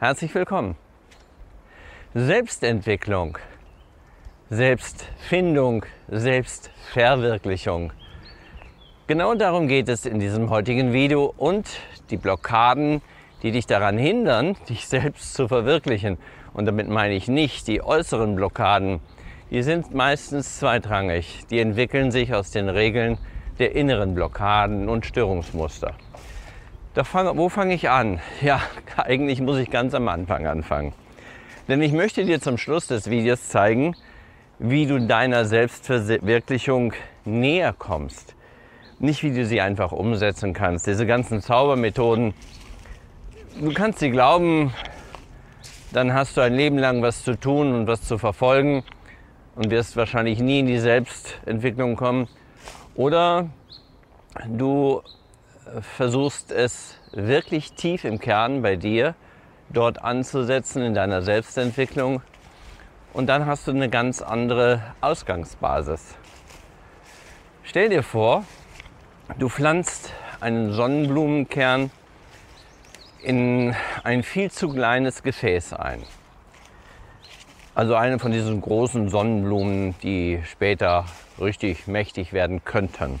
Herzlich willkommen. Selbstentwicklung, Selbstfindung, Selbstverwirklichung. Genau darum geht es in diesem heutigen Video und die Blockaden, die dich daran hindern, dich selbst zu verwirklichen. Und damit meine ich nicht die äußeren Blockaden, die sind meistens zweitrangig. Die entwickeln sich aus den Regeln der inneren Blockaden und Störungsmuster. Fang, wo fange ich an? Ja, eigentlich muss ich ganz am Anfang anfangen. Denn ich möchte dir zum Schluss des Videos zeigen, wie du deiner Selbstverwirklichung näher kommst. Nicht, wie du sie einfach umsetzen kannst. Diese ganzen Zaubermethoden, du kannst sie glauben, dann hast du ein Leben lang was zu tun und was zu verfolgen und wirst wahrscheinlich nie in die Selbstentwicklung kommen. Oder du versuchst es wirklich tief im Kern bei dir dort anzusetzen in deiner Selbstentwicklung und dann hast du eine ganz andere Ausgangsbasis. Stell dir vor, du pflanzt einen Sonnenblumenkern in ein viel zu kleines Gefäß ein. Also eine von diesen großen Sonnenblumen, die später richtig mächtig werden könnten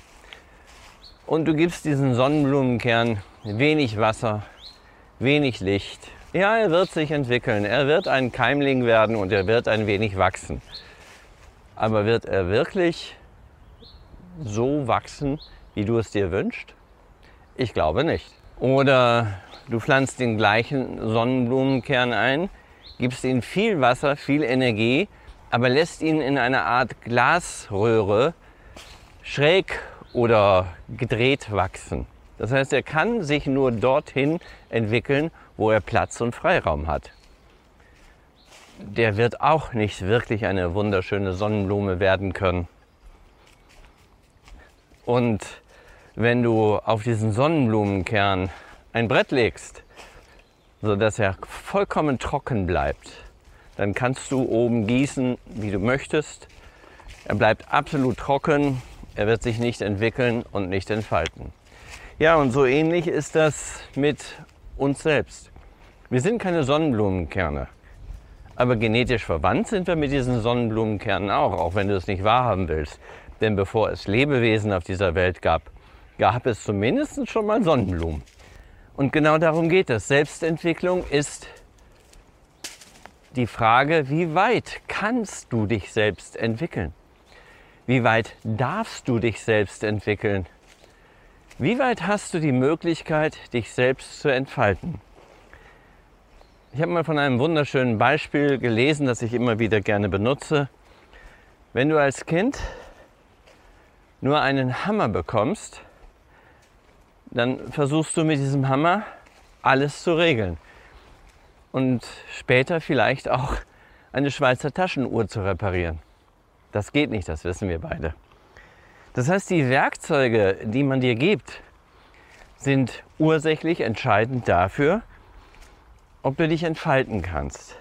und du gibst diesen Sonnenblumenkern wenig Wasser, wenig Licht. Ja, er wird sich entwickeln, er wird ein Keimling werden und er wird ein wenig wachsen. Aber wird er wirklich so wachsen, wie du es dir wünschst? Ich glaube nicht. Oder du pflanzt den gleichen Sonnenblumenkern ein, gibst ihm viel Wasser, viel Energie, aber lässt ihn in einer Art Glasröhre schräg oder gedreht wachsen. Das heißt, er kann sich nur dorthin entwickeln, wo er Platz und Freiraum hat. Der wird auch nicht wirklich eine wunderschöne Sonnenblume werden können. Und wenn du auf diesen Sonnenblumenkern ein Brett legst, sodass er vollkommen trocken bleibt, dann kannst du oben gießen, wie du möchtest. Er bleibt absolut trocken, er wird sich nicht entwickeln und nicht entfalten. Ja, und so ähnlich ist das mit uns selbst. Wir sind keine Sonnenblumenkerne. Aber genetisch verwandt sind wir mit diesen Sonnenblumenkernen auch, auch wenn du es nicht wahrhaben willst. Denn bevor es Lebewesen auf dieser Welt gab, gab es zumindest schon mal Sonnenblumen. Und genau darum geht es. Selbstentwicklung ist die Frage, wie weit kannst du dich selbst entwickeln? Wie weit darfst du dich selbst entwickeln? Wie weit hast du die Möglichkeit, dich selbst zu entfalten? Ich habe mal von einem wunderschönen Beispiel gelesen, das ich immer wieder gerne benutze. Wenn du als Kind nur einen Hammer bekommst, dann versuchst du mit diesem Hammer alles zu regeln. Und später vielleicht auch eine Schweizer Taschenuhr zu reparieren. Das geht nicht, das wissen wir beide. Das heißt, die Werkzeuge, die man dir gibt, sind ursächlich entscheidend dafür, ob du dich entfalten kannst.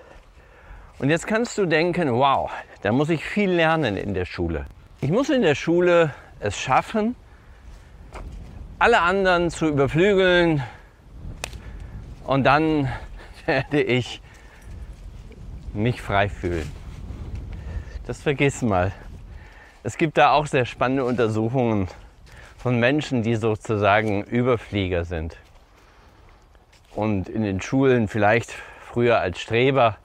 Und jetzt kannst du denken, wow, da muss ich viel lernen in der Schule. Ich muss in der Schule es schaffen, alle anderen zu überflügeln und dann werde ich mich frei fühlen das vergiss mal. Es gibt da auch sehr spannende Untersuchungen von Menschen, die sozusagen Überflieger sind und in den Schulen vielleicht früher als Streber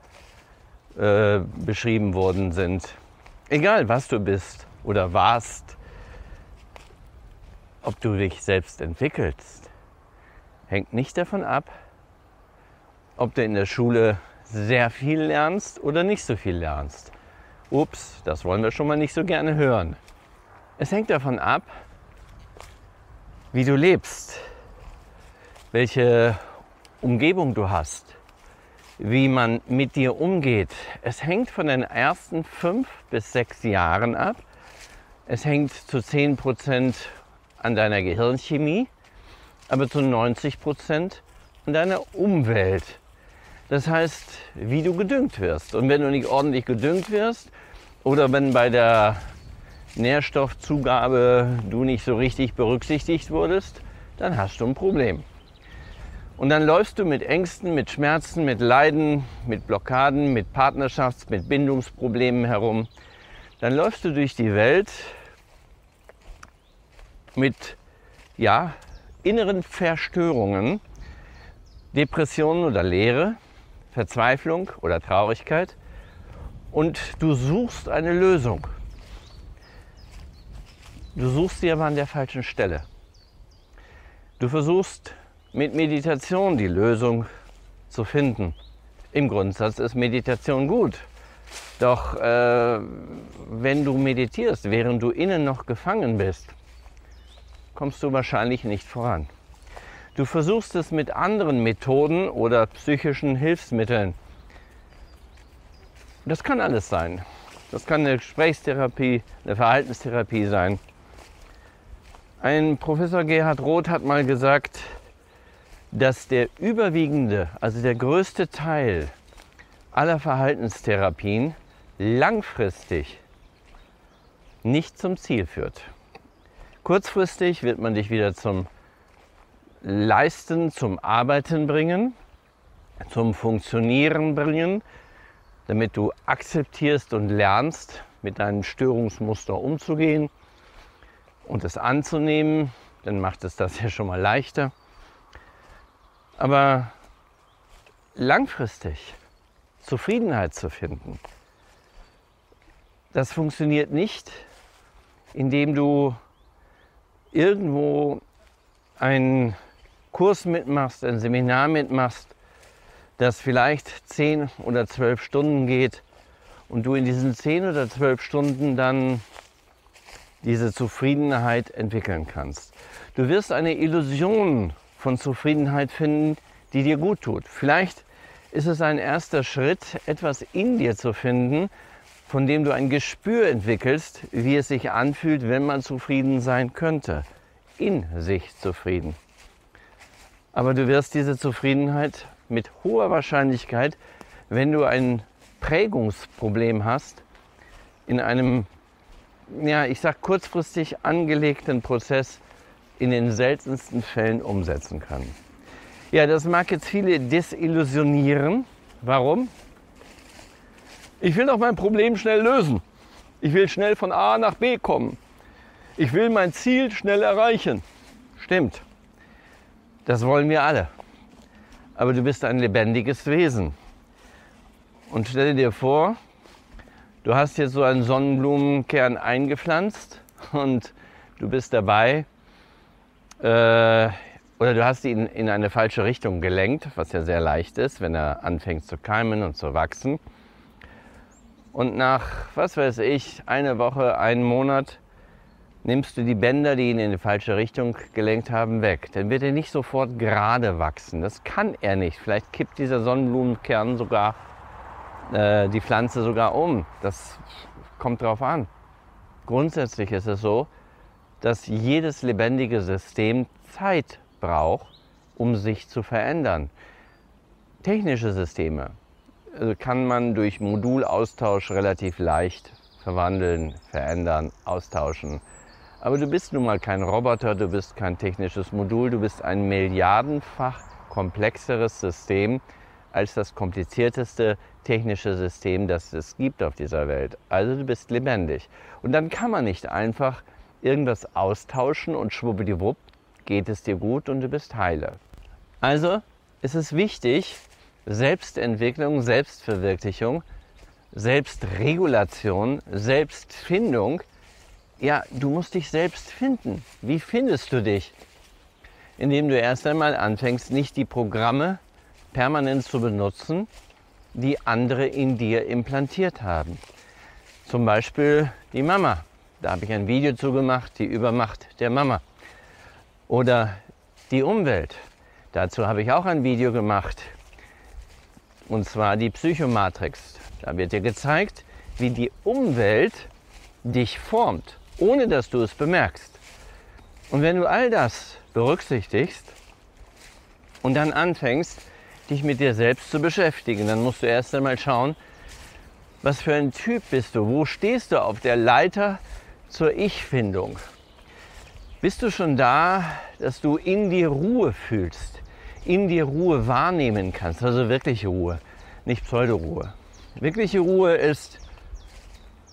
äh, beschrieben worden sind. Egal was du bist oder warst, ob du dich selbst entwickelst, hängt nicht davon ab, ob du in der Schule sehr viel lernst oder nicht so viel lernst. Ups, das wollen wir schon mal nicht so gerne hören. Es hängt davon ab, wie du lebst, welche Umgebung du hast, wie man mit dir umgeht. Es hängt von den ersten fünf bis sechs Jahren ab. Es hängt zu 10 Prozent an deiner Gehirnchemie, aber zu 90 Prozent an deiner Umwelt. Das heißt, wie du gedüngt wirst. Und wenn du nicht ordentlich gedüngt wirst oder wenn bei der Nährstoffzugabe du nicht so richtig berücksichtigt wurdest, dann hast du ein Problem. Und dann läufst du mit Ängsten, mit Schmerzen, mit Leiden, mit Blockaden, mit Partnerschafts-, mit Bindungsproblemen herum. Dann läufst du durch die Welt mit ja, inneren Verstörungen, Depressionen oder Leere, Verzweiflung oder Traurigkeit und du suchst eine Lösung. Du suchst sie aber an der falschen Stelle. Du versuchst mit Meditation die Lösung zu finden. Im Grundsatz ist Meditation gut. Doch äh, wenn du meditierst, während du innen noch gefangen bist, kommst du wahrscheinlich nicht voran. Du versuchst es mit anderen Methoden oder psychischen Hilfsmitteln. Das kann alles sein. Das kann eine Gesprächstherapie, eine Verhaltenstherapie sein. Ein Professor Gerhard Roth hat mal gesagt, dass der überwiegende, also der größte Teil aller Verhaltenstherapien langfristig nicht zum Ziel führt. Kurzfristig wird man dich wieder zum Leisten, zum Arbeiten bringen, zum Funktionieren bringen, damit du akzeptierst und lernst, mit deinem Störungsmuster umzugehen und es anzunehmen, dann macht es das ja schon mal leichter. Aber langfristig Zufriedenheit zu finden, das funktioniert nicht, indem du irgendwo einen Kurs mitmachst, ein Seminar mitmachst, das vielleicht zehn oder zwölf Stunden geht und du in diesen zehn oder zwölf Stunden dann diese Zufriedenheit entwickeln kannst. Du wirst eine Illusion von Zufriedenheit finden, die dir gut tut. Vielleicht ist es ein erster Schritt, etwas in dir zu finden, von dem du ein Gespür entwickelst, wie es sich anfühlt, wenn man zufrieden sein könnte. In sich zufrieden. Aber du wirst diese Zufriedenheit mit hoher Wahrscheinlichkeit, wenn du ein Prägungsproblem hast, in einem, ja, ich sag kurzfristig angelegten Prozess in den seltensten Fällen umsetzen kann. Ja, das mag jetzt viele desillusionieren. Warum? Ich will doch mein Problem schnell lösen. Ich will schnell von A nach B kommen. Ich will mein Ziel schnell erreichen. Stimmt. Das wollen wir alle. Aber du bist ein lebendiges Wesen. Und stell dir vor, du hast jetzt so einen Sonnenblumenkern eingepflanzt und du bist dabei, äh, oder du hast ihn in eine falsche Richtung gelenkt, was ja sehr leicht ist, wenn er anfängt zu keimen und zu wachsen. Und nach, was weiß ich, eine Woche, einen Monat nimmst du die Bänder, die ihn in die falsche Richtung gelenkt haben, weg. Dann wird er nicht sofort gerade wachsen. Das kann er nicht. Vielleicht kippt dieser Sonnenblumenkern sogar äh, die Pflanze sogar um. Das kommt drauf an. Grundsätzlich ist es so, dass jedes lebendige System Zeit braucht, um sich zu verändern. Technische Systeme also kann man durch Modulaustausch relativ leicht verwandeln, verändern, austauschen. Aber du bist nun mal kein Roboter, du bist kein technisches Modul, du bist ein milliardenfach komplexeres System als das komplizierteste technische System, das es gibt auf dieser Welt. Also du bist lebendig. Und dann kann man nicht einfach irgendwas austauschen und schwuppdiwupp geht es dir gut und du bist heile. Also ist es wichtig, Selbstentwicklung, Selbstverwirklichung, Selbstregulation, Selbstfindung. Ja, du musst dich selbst finden. Wie findest du dich? Indem du erst einmal anfängst, nicht die Programme permanent zu benutzen, die andere in dir implantiert haben. Zum Beispiel die Mama. Da habe ich ein Video zu gemacht, die Übermacht der Mama. Oder die Umwelt. Dazu habe ich auch ein Video gemacht. Und zwar die Psychomatrix. Da wird dir gezeigt, wie die Umwelt dich formt, ohne dass du es bemerkst. Und wenn du all das berücksichtigst und dann anfängst, dich mit dir selbst zu beschäftigen, dann musst du erst einmal schauen, was für ein Typ bist du? Wo stehst du auf der Leiter zur Ich-Findung? Bist du schon da, dass du in dir Ruhe fühlst, in dir Ruhe wahrnehmen kannst, also wirkliche Ruhe, nicht Pseudoruhe. Wirkliche Ruhe ist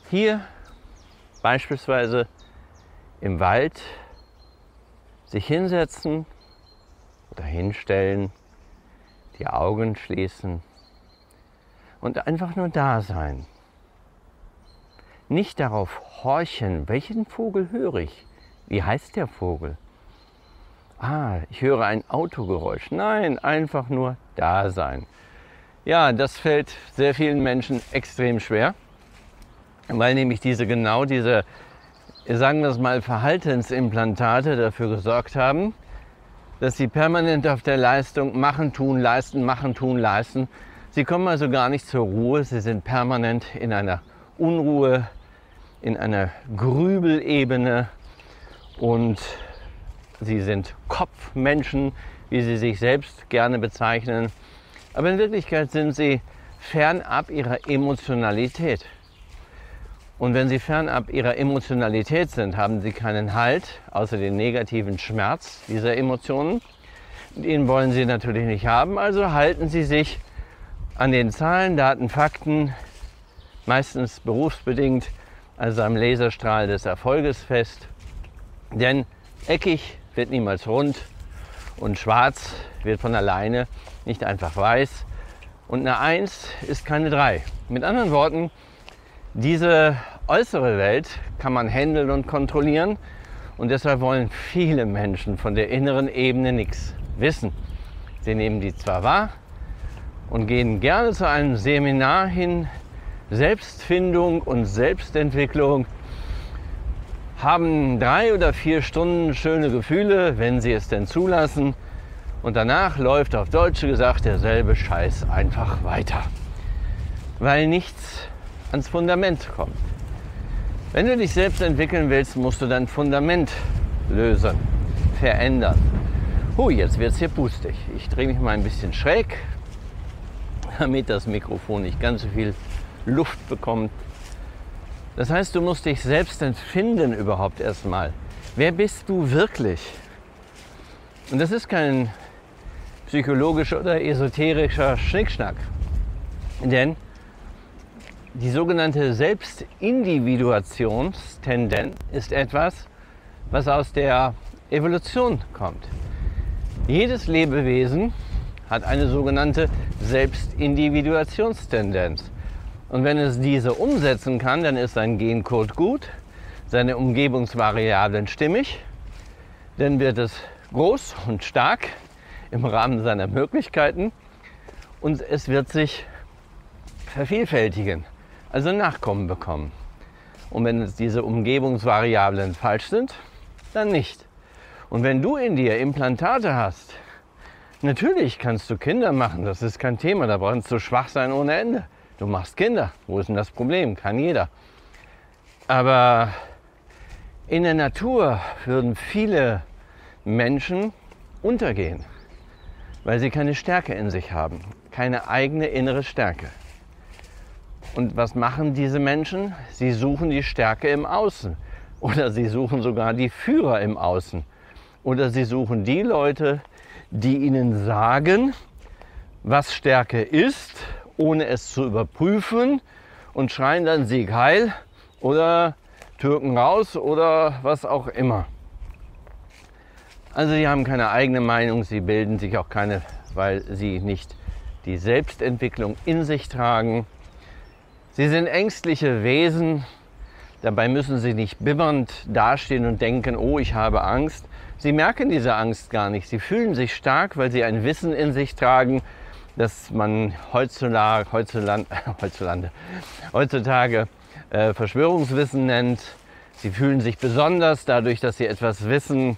hier beispielsweise im Wald sich hinsetzen oder hinstellen, die Augen schließen und einfach nur da sein. Nicht darauf horchen, welchen Vogel höre ich? Wie heißt der Vogel? Ah, ich höre ein Autogeräusch. Nein, einfach nur da sein. Ja, das fällt sehr vielen Menschen extrem schwer, weil nämlich diese genau diese, sagen wir es mal, Verhaltensimplantate dafür gesorgt haben, dass sie permanent auf der Leistung machen, tun, leisten, machen, tun, leisten. Sie kommen also gar nicht zur Ruhe, sie sind permanent in einer Unruhe, in einer Grübelebene und sie sind Kopfmenschen, wie sie sich selbst gerne bezeichnen. Aber in Wirklichkeit sind sie fernab ihrer Emotionalität. Und wenn sie fernab ihrer Emotionalität sind, haben sie keinen Halt, außer den negativen Schmerz dieser Emotionen. Den wollen sie natürlich nicht haben, also halten sie sich an den Zahlen, Daten, Fakten, meistens berufsbedingt, also am Laserstrahl des Erfolges fest. Denn eckig wird niemals rund und schwarz wird von alleine nicht einfach weiß. Und eine 1 ist keine 3. Mit anderen Worten, diese äußere Welt kann man handeln und kontrollieren und deshalb wollen viele Menschen von der inneren Ebene nichts wissen. Sie nehmen die zwar wahr und gehen gerne zu einem Seminar hin, Selbstfindung und Selbstentwicklung, haben drei oder vier Stunden schöne Gefühle, wenn sie es denn zulassen und danach läuft auf Deutsch gesagt derselbe Scheiß einfach weiter. Weil nichts ans Fundament kommt. Wenn du dich selbst entwickeln willst, musst du dein Fundament lösen, verändern. Hui, jetzt wird es hier pustig. Ich drehe mich mal ein bisschen schräg, damit das Mikrofon nicht ganz so viel Luft bekommt. Das heißt, du musst dich selbst empfinden überhaupt erstmal. Wer bist du wirklich? Und das ist kein psychologischer oder esoterischer Schnickschnack. Denn die sogenannte Selbstindividuationstendenz ist etwas, was aus der Evolution kommt. Jedes Lebewesen hat eine sogenannte Selbstindividuationstendenz. Und wenn es diese umsetzen kann, dann ist sein Gencode gut, seine Umgebungsvariablen stimmig, dann wird es groß und stark im Rahmen seiner Möglichkeiten und es wird sich vervielfältigen, also Nachkommen bekommen. Und wenn es diese Umgebungsvariablen falsch sind, dann nicht. Und wenn du in dir Implantate hast, natürlich kannst du Kinder machen, das ist kein Thema, da brauchst du schwach sein ohne Ende. Du machst Kinder, wo ist denn das Problem? Kann jeder. Aber in der Natur würden viele Menschen untergehen weil sie keine Stärke in sich haben, keine eigene innere Stärke. Und was machen diese Menschen? Sie suchen die Stärke im Außen oder sie suchen sogar die Führer im Außen oder sie suchen die Leute, die ihnen sagen, was Stärke ist, ohne es zu überprüfen und schreien dann Sieg heil oder Türken raus oder was auch immer. Also sie haben keine eigene Meinung, sie bilden sich auch keine, weil sie nicht die Selbstentwicklung in sich tragen. Sie sind ängstliche Wesen, dabei müssen sie nicht bibbernd dastehen und denken, oh, ich habe Angst. Sie merken diese Angst gar nicht. Sie fühlen sich stark, weil sie ein Wissen in sich tragen, das man heutzutage, heutzutage, heutzutage, heutzutage äh, Verschwörungswissen nennt. Sie fühlen sich besonders dadurch, dass sie etwas wissen,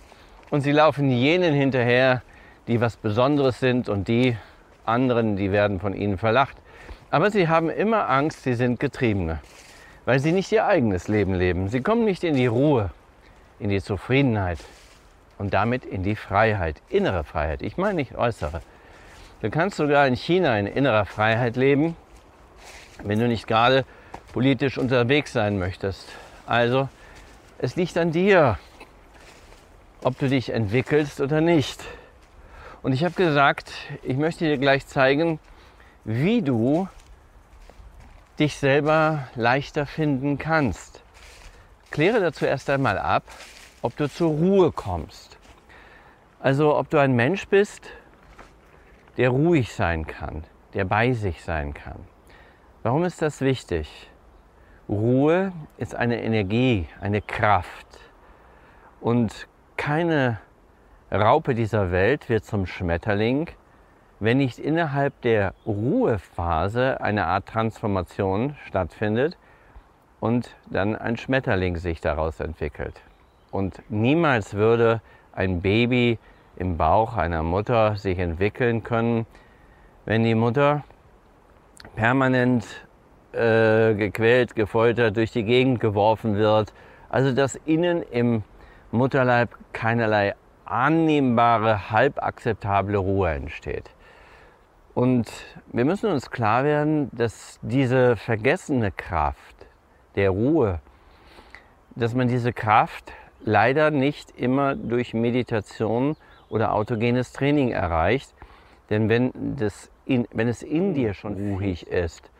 und sie laufen jenen hinterher, die was Besonderes sind und die anderen, die werden von ihnen verlacht. Aber sie haben immer Angst, sie sind Getriebene, weil sie nicht ihr eigenes Leben leben. Sie kommen nicht in die Ruhe, in die Zufriedenheit und damit in die Freiheit, innere Freiheit. Ich meine nicht äußere. Du kannst sogar in China in innerer Freiheit leben, wenn du nicht gerade politisch unterwegs sein möchtest. Also, es liegt an dir, ob du dich entwickelst oder nicht. Und ich habe gesagt, ich möchte dir gleich zeigen, wie du dich selber leichter finden kannst. Kläre dazu erst einmal ab, ob du zur Ruhe kommst. Also ob du ein Mensch bist, der ruhig sein kann, der bei sich sein kann. Warum ist das wichtig? Ruhe ist eine Energie, eine Kraft. Und keine Raupe dieser Welt wird zum Schmetterling, wenn nicht innerhalb der Ruhephase eine Art Transformation stattfindet und dann ein Schmetterling sich daraus entwickelt. Und niemals würde ein Baby im Bauch einer Mutter sich entwickeln können, wenn die Mutter permanent äh, gequält, gefoltert, durch die Gegend geworfen wird. Also dass innen im Mutterleib keinerlei annehmbare, halb akzeptable Ruhe entsteht. Und wir müssen uns klar werden, dass diese vergessene Kraft der Ruhe, dass man diese Kraft leider nicht immer durch Meditation oder autogenes Training erreicht. Denn wenn, das in, wenn es in dir schon ruhig ist,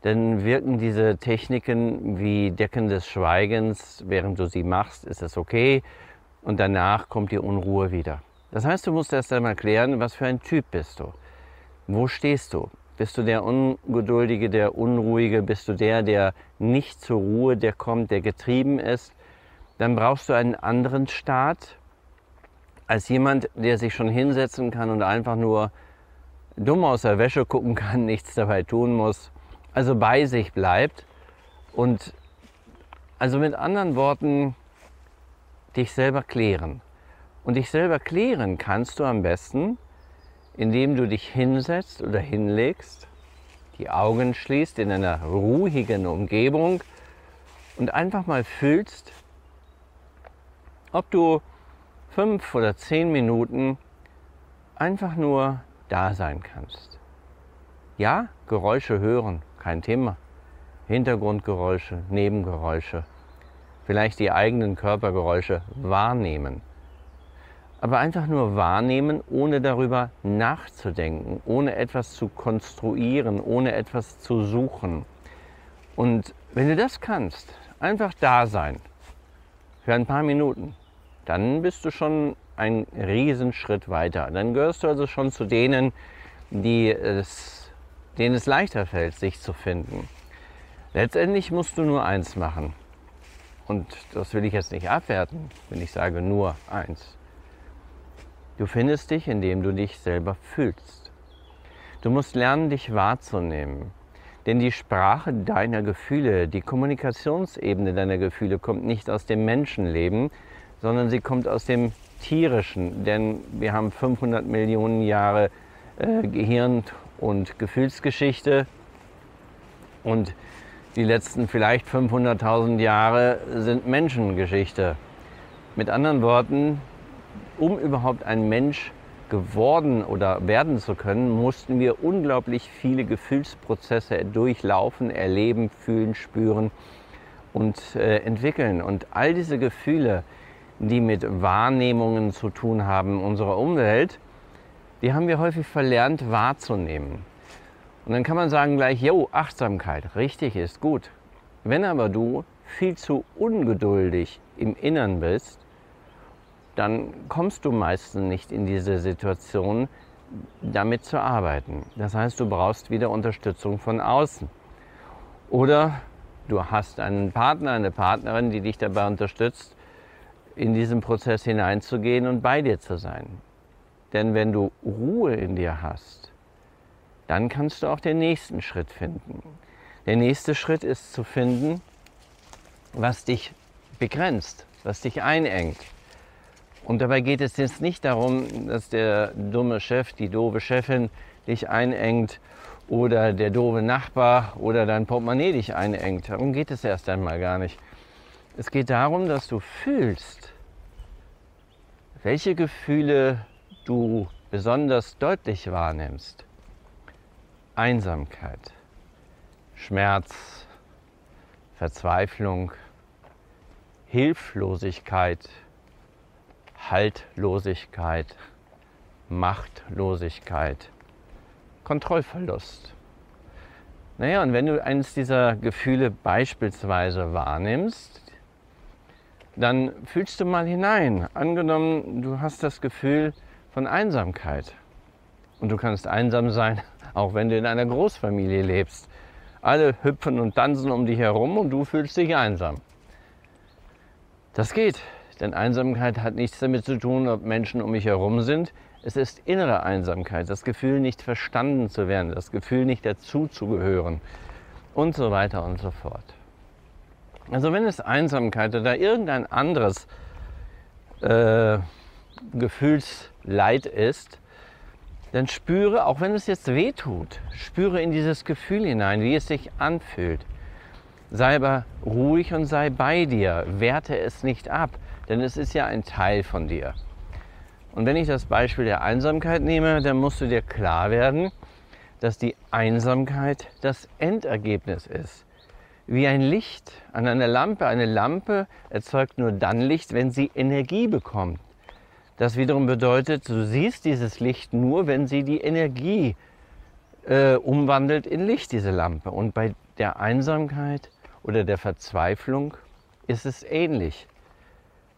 dann wirken diese Techniken wie Decken des Schweigens, während du sie machst, ist es okay und danach kommt die Unruhe wieder. Das heißt, du musst erst einmal klären, was für ein Typ bist du. Wo stehst du? Bist du der Ungeduldige, der Unruhige? Bist du der, der nicht zur Ruhe, der kommt, der getrieben ist? Dann brauchst du einen anderen Start als jemand, der sich schon hinsetzen kann und einfach nur dumm aus der Wäsche gucken kann, nichts dabei tun muss, also bei sich bleibt und also mit anderen Worten dich selber klären. Und dich selber klären kannst du am besten, indem du dich hinsetzt oder hinlegst, die Augen schließt in einer ruhigen Umgebung und einfach mal fühlst, ob du fünf oder zehn Minuten einfach nur da sein kannst. Ja, Geräusche hören, kein Thema. Hintergrundgeräusche, Nebengeräusche, vielleicht die eigenen Körpergeräusche wahrnehmen. Aber einfach nur wahrnehmen, ohne darüber nachzudenken, ohne etwas zu konstruieren, ohne etwas zu suchen. Und wenn du das kannst, einfach da sein, für ein paar Minuten, dann bist du schon einen Riesenschritt weiter. Dann gehörst du also schon zu denen, die es, denen es leichter fällt, sich zu finden. Letztendlich musst du nur eins machen. Und das will ich jetzt nicht abwerten, wenn ich sage nur eins. Du findest dich, indem du dich selber fühlst. Du musst lernen, dich wahrzunehmen. Denn die Sprache deiner Gefühle, die Kommunikationsebene deiner Gefühle kommt nicht aus dem Menschenleben, sondern sie kommt aus dem Tierischen. Denn wir haben 500 Millionen Jahre äh, Gehirn- und Gefühlsgeschichte und die letzten vielleicht 500.000 Jahre sind Menschengeschichte. Mit anderen Worten, um überhaupt ein Mensch geworden oder werden zu können, mussten wir unglaublich viele Gefühlsprozesse durchlaufen, erleben, fühlen, spüren und äh, entwickeln. Und all diese Gefühle, die mit Wahrnehmungen zu tun haben unserer Umwelt, die haben wir häufig verlernt wahrzunehmen. Und dann kann man sagen gleich, jo, Achtsamkeit, richtig ist gut. Wenn aber du viel zu ungeduldig im Innern bist, dann kommst du meistens nicht in diese Situation, damit zu arbeiten. Das heißt, du brauchst wieder Unterstützung von außen. Oder du hast einen Partner, eine Partnerin, die dich dabei unterstützt, in diesen Prozess hineinzugehen und bei dir zu sein. Denn wenn du Ruhe in dir hast, dann kannst du auch den nächsten Schritt finden. Der nächste Schritt ist zu finden, was dich begrenzt, was dich einengt. Und dabei geht es jetzt nicht darum, dass der dumme Chef, die doofe Chefin dich einengt oder der doofe Nachbar oder dein Portemonnaie dich einengt. Darum geht es erst einmal gar nicht. Es geht darum, dass du fühlst, welche Gefühle du besonders deutlich wahrnimmst. Einsamkeit, Schmerz, Verzweiflung, Hilflosigkeit, Haltlosigkeit, Machtlosigkeit, Kontrollverlust. Naja, und wenn du eines dieser Gefühle beispielsweise wahrnimmst, dann fühlst du mal hinein. Angenommen, du hast das Gefühl von Einsamkeit. Und du kannst einsam sein, auch wenn du in einer Großfamilie lebst. Alle hüpfen und tanzen um dich herum und du fühlst dich einsam. Das geht, denn Einsamkeit hat nichts damit zu tun, ob Menschen um mich herum sind. Es ist innere Einsamkeit, das Gefühl, nicht verstanden zu werden, das Gefühl, nicht dazuzugehören und so weiter und so fort. Also wenn es Einsamkeit oder irgendein anderes äh, Gefühlsleid ist, dann spüre, auch wenn es jetzt weh tut, spüre in dieses Gefühl hinein, wie es sich anfühlt. Sei aber ruhig und sei bei dir. Werte es nicht ab, denn es ist ja ein Teil von dir. Und wenn ich das Beispiel der Einsamkeit nehme, dann musst du dir klar werden, dass die Einsamkeit das Endergebnis ist. Wie ein Licht an einer Lampe. Eine Lampe erzeugt nur dann Licht, wenn sie Energie bekommt. Das wiederum bedeutet, du siehst dieses Licht nur, wenn sie die Energie äh, umwandelt in Licht, diese Lampe. Und bei der Einsamkeit oder der Verzweiflung ist es ähnlich.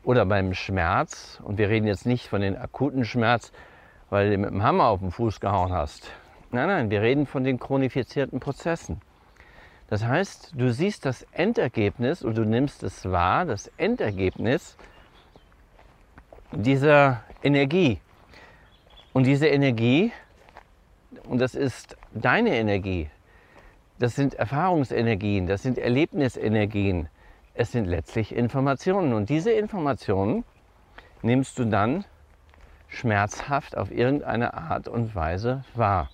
Oder beim Schmerz, und wir reden jetzt nicht von den akuten Schmerz, weil du mit dem Hammer auf den Fuß gehauen hast. Nein, nein, wir reden von den chronifizierten Prozessen. Das heißt, du siehst das Endergebnis und du nimmst es wahr, das Endergebnis dieser Energie. Und diese Energie, und das ist deine Energie, das sind Erfahrungsenergien, das sind Erlebnisenergien, es sind letztlich Informationen. Und diese Informationen nimmst du dann schmerzhaft auf irgendeine Art und Weise wahr.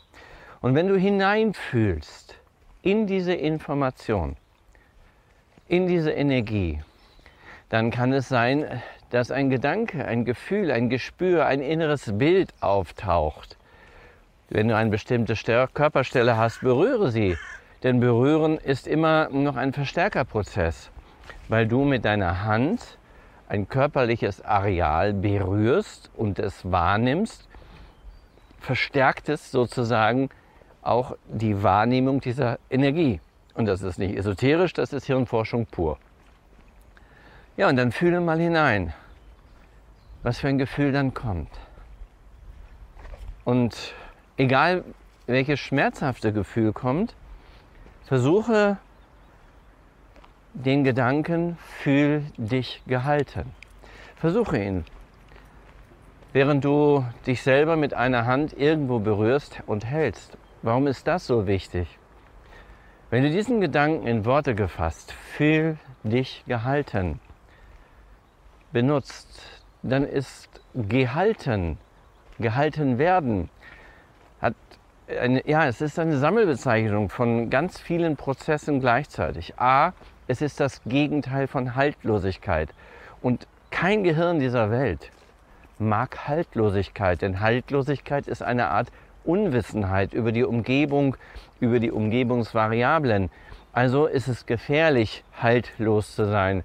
Und wenn du hineinfühlst in diese Information, in diese Energie, dann kann es sein, dass ein Gedanke, ein Gefühl, ein Gespür, ein inneres Bild auftaucht. Wenn du eine bestimmte Körperstelle hast, berühre sie. Denn berühren ist immer noch ein Verstärkerprozess, weil du mit deiner Hand ein körperliches Areal berührst und es wahrnimmst, verstärkt es sozusagen auch die Wahrnehmung dieser Energie. Und das ist nicht esoterisch, das ist Hirnforschung pur. Ja, und dann fühle mal hinein, was für ein Gefühl dann kommt. Und egal welches schmerzhafte Gefühl kommt, versuche den Gedanken, fühl dich gehalten. Versuche ihn. Während du dich selber mit einer Hand irgendwo berührst und hältst. Warum ist das so wichtig? Wenn du diesen Gedanken in Worte gefasst, fühl dich gehalten, benutzt, dann ist gehalten, gehalten werden, hat eine, ja, es ist eine Sammelbezeichnung von ganz vielen Prozessen gleichzeitig. A, es ist das Gegenteil von Haltlosigkeit. Und kein Gehirn dieser Welt mag Haltlosigkeit, denn Haltlosigkeit ist eine Art Unwissenheit über die Umgebung, über die Umgebungsvariablen. Also ist es gefährlich, haltlos zu sein.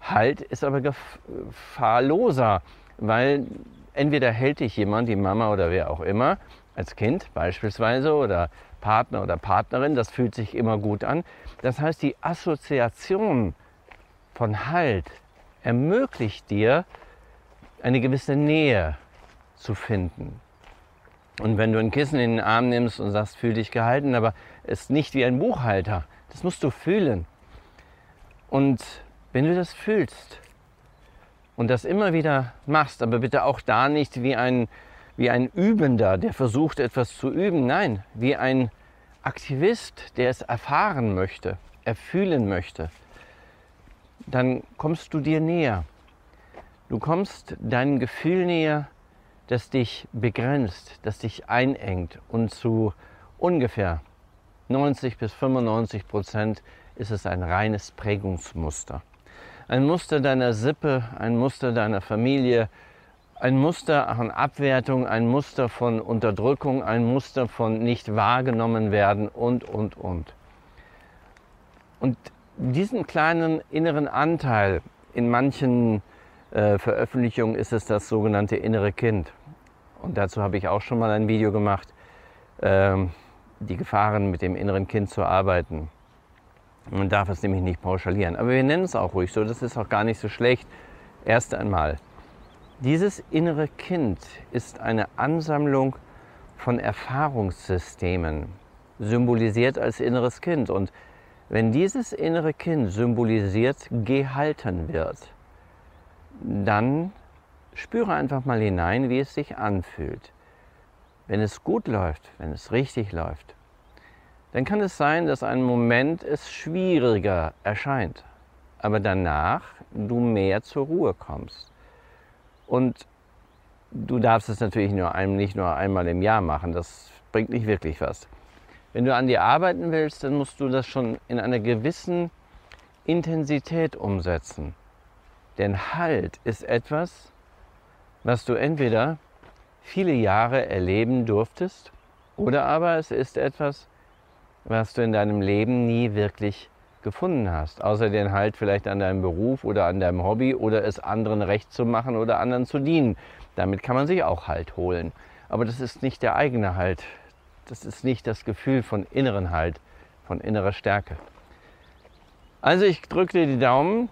Halt ist aber gefahrloser, weil entweder hält dich jemand, die Mama oder wer auch immer, als Kind beispielsweise oder Partner oder Partnerin, das fühlt sich immer gut an. Das heißt, die Assoziation von Halt ermöglicht dir, eine gewisse Nähe zu finden. Und wenn du ein Kissen in den Arm nimmst und sagst, fühl dich gehalten, aber es ist nicht wie ein Buchhalter, das musst du fühlen. Und wenn du das fühlst und das immer wieder machst, aber bitte auch da nicht wie ein, wie ein Übender, der versucht etwas zu üben, nein, wie ein Aktivist, der es erfahren möchte, erfühlen möchte, dann kommst du dir näher. Du kommst deinem Gefühl näher, das dich begrenzt, das dich einengt und zu ungefähr 90 bis 95 Prozent ist es ein reines Prägungsmuster. Ein Muster deiner Sippe, ein Muster deiner Familie, ein Muster an Abwertung, ein Muster von Unterdrückung, ein Muster von nicht wahrgenommen werden und, und, und. Und diesen kleinen inneren Anteil, in manchen äh, Veröffentlichungen ist es das sogenannte innere Kind. Und dazu habe ich auch schon mal ein Video gemacht, ähm, die Gefahren mit dem inneren Kind zu arbeiten. Man darf es nämlich nicht pauschalieren. Aber wir nennen es auch ruhig so, das ist auch gar nicht so schlecht. Erst einmal, dieses innere Kind ist eine Ansammlung von Erfahrungssystemen, symbolisiert als inneres Kind. Und wenn dieses innere Kind symbolisiert gehalten wird, dann spüre einfach mal hinein, wie es sich anfühlt. Wenn es gut läuft, wenn es richtig läuft, dann kann es sein, dass ein Moment es schwieriger erscheint, aber danach du mehr zur Ruhe kommst. Und du darfst es natürlich nur ein, nicht nur einmal im Jahr machen, das bringt nicht wirklich was. Wenn du an dir arbeiten willst, dann musst du das schon in einer gewissen Intensität umsetzen. Denn Halt ist etwas, was du entweder viele Jahre erleben durftest oder aber es ist etwas, was du in deinem Leben nie wirklich gefunden hast, außer den Halt vielleicht an deinem Beruf oder an deinem Hobby oder es anderen recht zu machen oder anderen zu dienen. Damit kann man sich auch Halt holen. Aber das ist nicht der eigene Halt. Das ist nicht das Gefühl von inneren Halt, von innerer Stärke. Also ich drücke dir die Daumen,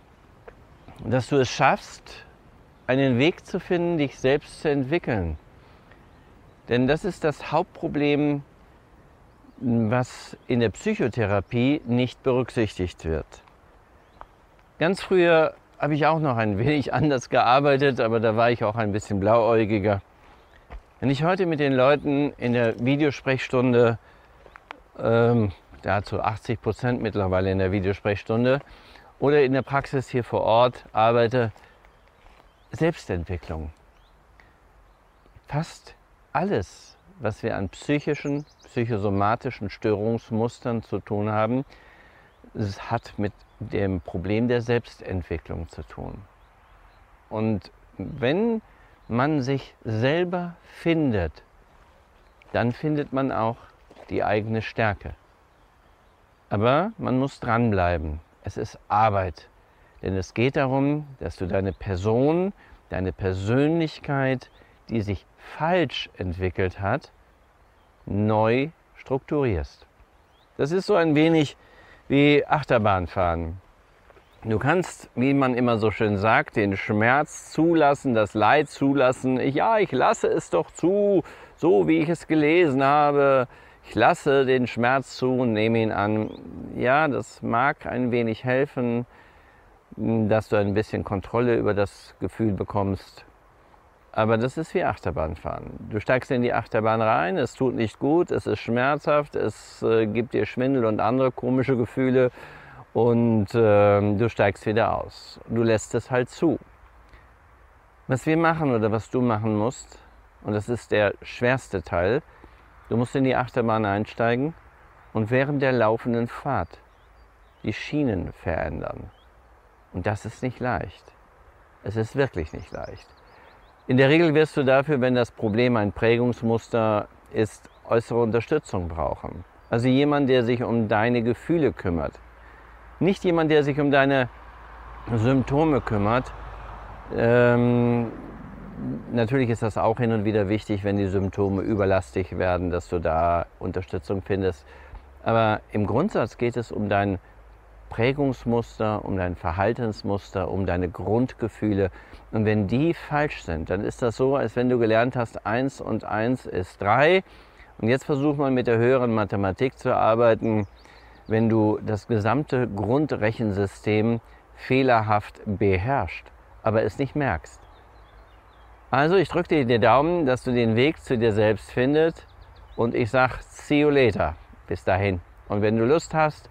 dass du es schaffst, einen Weg zu finden, dich selbst zu entwickeln. Denn das ist das Hauptproblem was in der Psychotherapie nicht berücksichtigt wird. Ganz früher habe ich auch noch ein wenig anders gearbeitet, aber da war ich auch ein bisschen blauäugiger. Wenn ich heute mit den Leuten in der Videosprechstunde, ähm, dazu 80 Prozent mittlerweile in der Videosprechstunde, oder in der Praxis hier vor Ort arbeite, Selbstentwicklung. Fast alles, was wir an psychischen psychosomatischen Störungsmustern zu tun haben. Es hat mit dem Problem der Selbstentwicklung zu tun. Und wenn man sich selber findet, dann findet man auch die eigene Stärke. Aber man muss dranbleiben. Es ist Arbeit. Denn es geht darum, dass du deine Person, deine Persönlichkeit, die sich falsch entwickelt hat, neu strukturierst. Das ist so ein wenig wie Achterbahnfahren. Du kannst, wie man immer so schön sagt, den Schmerz zulassen, das Leid zulassen. Ja, ich lasse es doch zu, so wie ich es gelesen habe. Ich lasse den Schmerz zu und nehme ihn an. Ja, das mag ein wenig helfen, dass du ein bisschen Kontrolle über das Gefühl bekommst. Aber das ist wie Achterbahnfahren. Du steigst in die Achterbahn rein, es tut nicht gut, es ist schmerzhaft, es äh, gibt dir Schwindel und andere komische Gefühle und äh, du steigst wieder aus. Du lässt es halt zu. Was wir machen oder was du machen musst, und das ist der schwerste Teil, du musst in die Achterbahn einsteigen und während der laufenden Fahrt die Schienen verändern. Und das ist nicht leicht. Es ist wirklich nicht leicht. In der Regel wirst du dafür, wenn das Problem ein Prägungsmuster ist, äußere Unterstützung brauchen. Also jemand, der sich um deine Gefühle kümmert. Nicht jemand, der sich um deine Symptome kümmert. Ähm, natürlich ist das auch hin und wieder wichtig, wenn die Symptome überlastig werden, dass du da Unterstützung findest. Aber im Grundsatz geht es um dein Prägungsmuster, um dein Verhaltensmuster, um deine Grundgefühle. Und wenn die falsch sind, dann ist das so, als wenn du gelernt hast, 1 und 1 ist 3. Und jetzt versuch mal mit der höheren Mathematik zu arbeiten, wenn du das gesamte Grundrechensystem fehlerhaft beherrscht, aber es nicht merkst. Also ich drücke dir den Daumen, dass du den Weg zu dir selbst findest und ich sage, see you later. Bis dahin. Und wenn du Lust hast,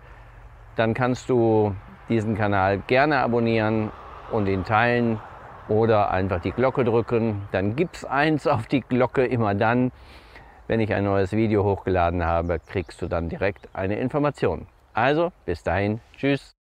dann kannst du diesen Kanal gerne abonnieren und ihn teilen. oder einfach die Glocke drücken. Dann gibt's eins auf die Glocke immer dann, wenn ich ein neues Video hochgeladen habe, kriegst du dann direkt eine Information. Also bis dahin, tschüss.